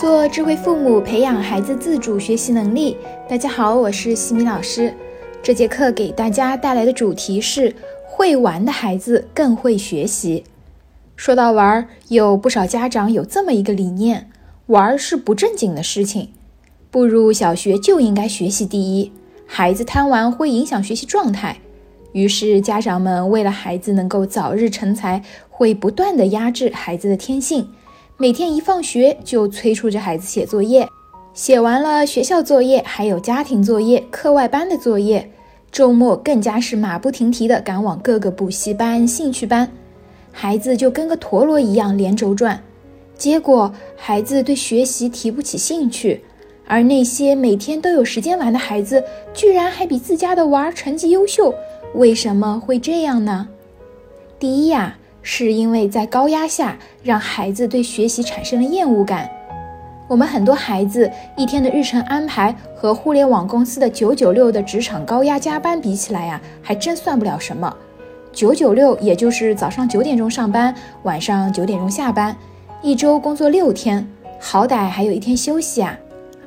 做智慧父母，培养孩子自主学习能力。大家好，我是西米老师。这节课给大家带来的主题是：会玩的孩子更会学习。说到玩，有不少家长有这么一个理念：玩是不正经的事情，步入小学就应该学习第一。孩子贪玩会影响学习状态，于是家长们为了孩子能够早日成才，会不断的压制孩子的天性。每天一放学就催促着孩子写作业，写完了学校作业，还有家庭作业、课外班的作业，周末更加是马不停蹄地赶往各个补习班、兴趣班，孩子就跟个陀螺一样连轴转。结果孩子对学习提不起兴趣，而那些每天都有时间玩的孩子，居然还比自家的娃成绩优秀。为什么会这样呢？第一呀。是因为在高压下，让孩子对学习产生了厌恶感。我们很多孩子一天的日程安排和互联网公司的九九六的职场高压加班比起来呀，还真算不了什么。九九六也就是早上九点钟上班，晚上九点钟下班，一周工作六天，好歹还有一天休息啊。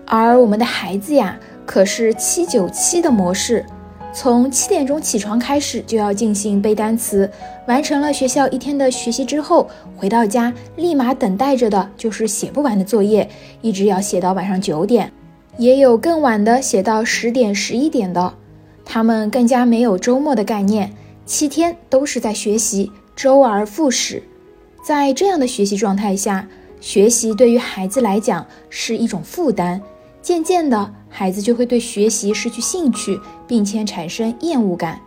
而我们的孩子呀，可是七九七的模式。从七点钟起床开始就要进行背单词，完成了学校一天的学习之后，回到家立马等待着的就是写不完的作业，一直要写到晚上九点，也有更晚的写到十点、十一点的。他们更加没有周末的概念，七天都是在学习，周而复始。在这样的学习状态下，学习对于孩子来讲是一种负担。渐渐的，孩子就会对学习失去兴趣，并且产生厌恶感。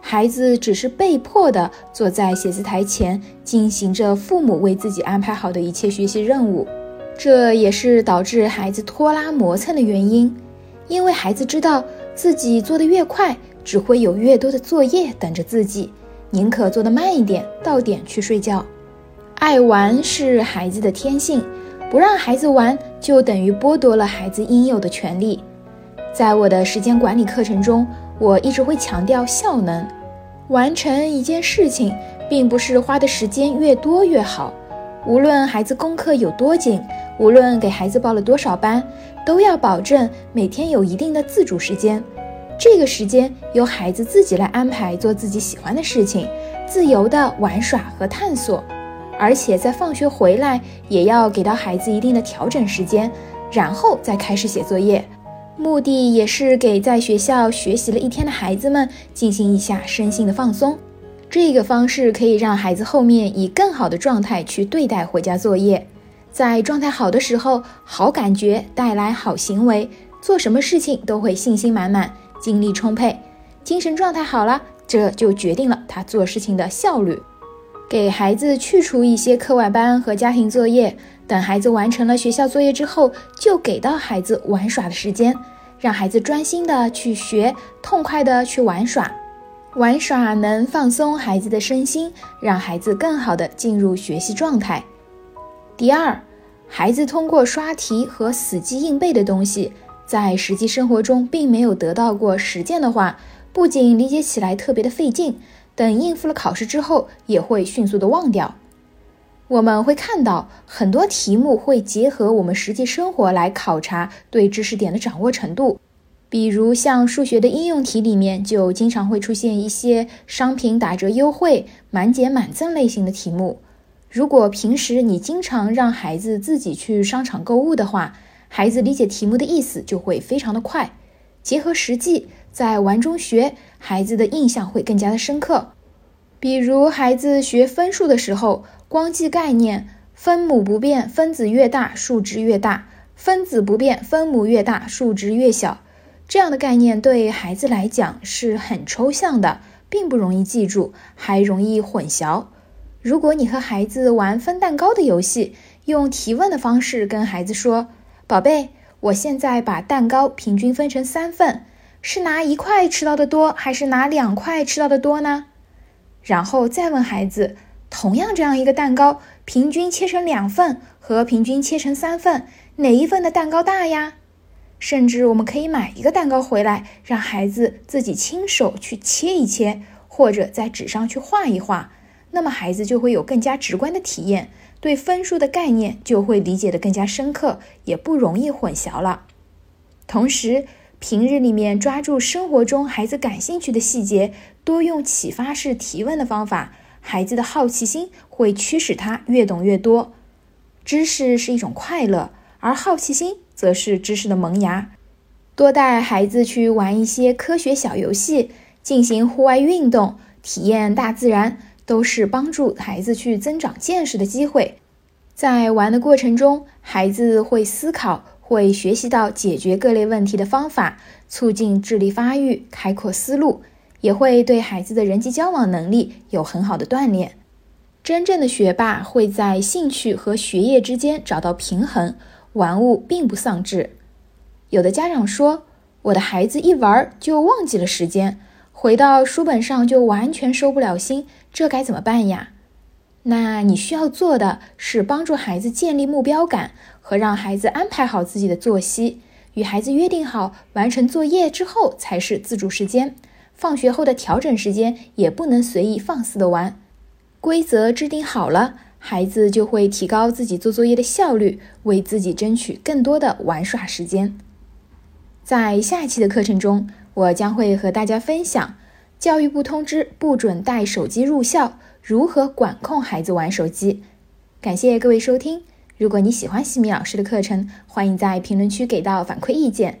孩子只是被迫的坐在写字台前，进行着父母为自己安排好的一切学习任务。这也是导致孩子拖拉磨蹭的原因，因为孩子知道自己做的越快，只会有越多的作业等着自己，宁可做得慢一点，到点去睡觉。爱玩是孩子的天性。不让孩子玩，就等于剥夺了孩子应有的权利。在我的时间管理课程中，我一直会强调效能。完成一件事情，并不是花的时间越多越好。无论孩子功课有多紧，无论给孩子报了多少班，都要保证每天有一定的自主时间。这个时间由孩子自己来安排，做自己喜欢的事情，自由的玩耍和探索。而且在放学回来也要给到孩子一定的调整时间，然后再开始写作业，目的也是给在学校学习了一天的孩子们进行一下身心的放松。这个方式可以让孩子后面以更好的状态去对待回家作业。在状态好的时候，好感觉带来好行为，做什么事情都会信心满满，精力充沛。精神状态好了，这就决定了他做事情的效率。给孩子去除一些课外班和家庭作业，等孩子完成了学校作业之后，就给到孩子玩耍的时间，让孩子专心的去学，痛快的去玩耍。玩耍能放松孩子的身心，让孩子更好的进入学习状态。第二，孩子通过刷题和死记硬背的东西，在实际生活中并没有得到过实践的话，不仅理解起来特别的费劲。等应付了考试之后，也会迅速的忘掉。我们会看到很多题目会结合我们实际生活来考察对知识点的掌握程度，比如像数学的应用题里面，就经常会出现一些商品打折优惠、满减满赠类型的题目。如果平时你经常让孩子自己去商场购物的话，孩子理解题目的意思就会非常的快。结合实际，在玩中学。孩子的印象会更加的深刻，比如孩子学分数的时候，光记概念，分母不变，分子越大数值越大；分子不变，分母越大数值越小。这样的概念对孩子来讲是很抽象的，并不容易记住，还容易混淆。如果你和孩子玩分蛋糕的游戏，用提问的方式跟孩子说：“宝贝，我现在把蛋糕平均分成三份。”是拿一块吃到的多，还是拿两块吃到的多呢？然后再问孩子，同样这样一个蛋糕，平均切成两份和平均切成三份，哪一份的蛋糕大呀？甚至我们可以买一个蛋糕回来，让孩子自己亲手去切一切，或者在纸上去画一画，那么孩子就会有更加直观的体验，对分数的概念就会理解的更加深刻，也不容易混淆了。同时，平日里面抓住生活中孩子感兴趣的细节，多用启发式提问的方法，孩子的好奇心会驱使他越懂越多。知识是一种快乐，而好奇心则是知识的萌芽。多带孩子去玩一些科学小游戏，进行户外运动，体验大自然，都是帮助孩子去增长见识的机会。在玩的过程中，孩子会思考。会学习到解决各类问题的方法，促进智力发育，开阔思路，也会对孩子的人际交往能力有很好的锻炼。真正的学霸会在兴趣和学业之间找到平衡，玩物并不丧志。有的家长说，我的孩子一玩就忘记了时间，回到书本上就完全收不了心，这该怎么办呀？那你需要做的是帮助孩子建立目标感和让孩子安排好自己的作息，与孩子约定好完成作业之后才是自主时间，放学后的调整时间也不能随意放肆的玩。规则制定好了，孩子就会提高自己做作业的效率，为自己争取更多的玩耍时间。在下一期的课程中，我将会和大家分享教育部通知不准带手机入校。如何管控孩子玩手机？感谢各位收听。如果你喜欢西米老师的课程，欢迎在评论区给到反馈意见。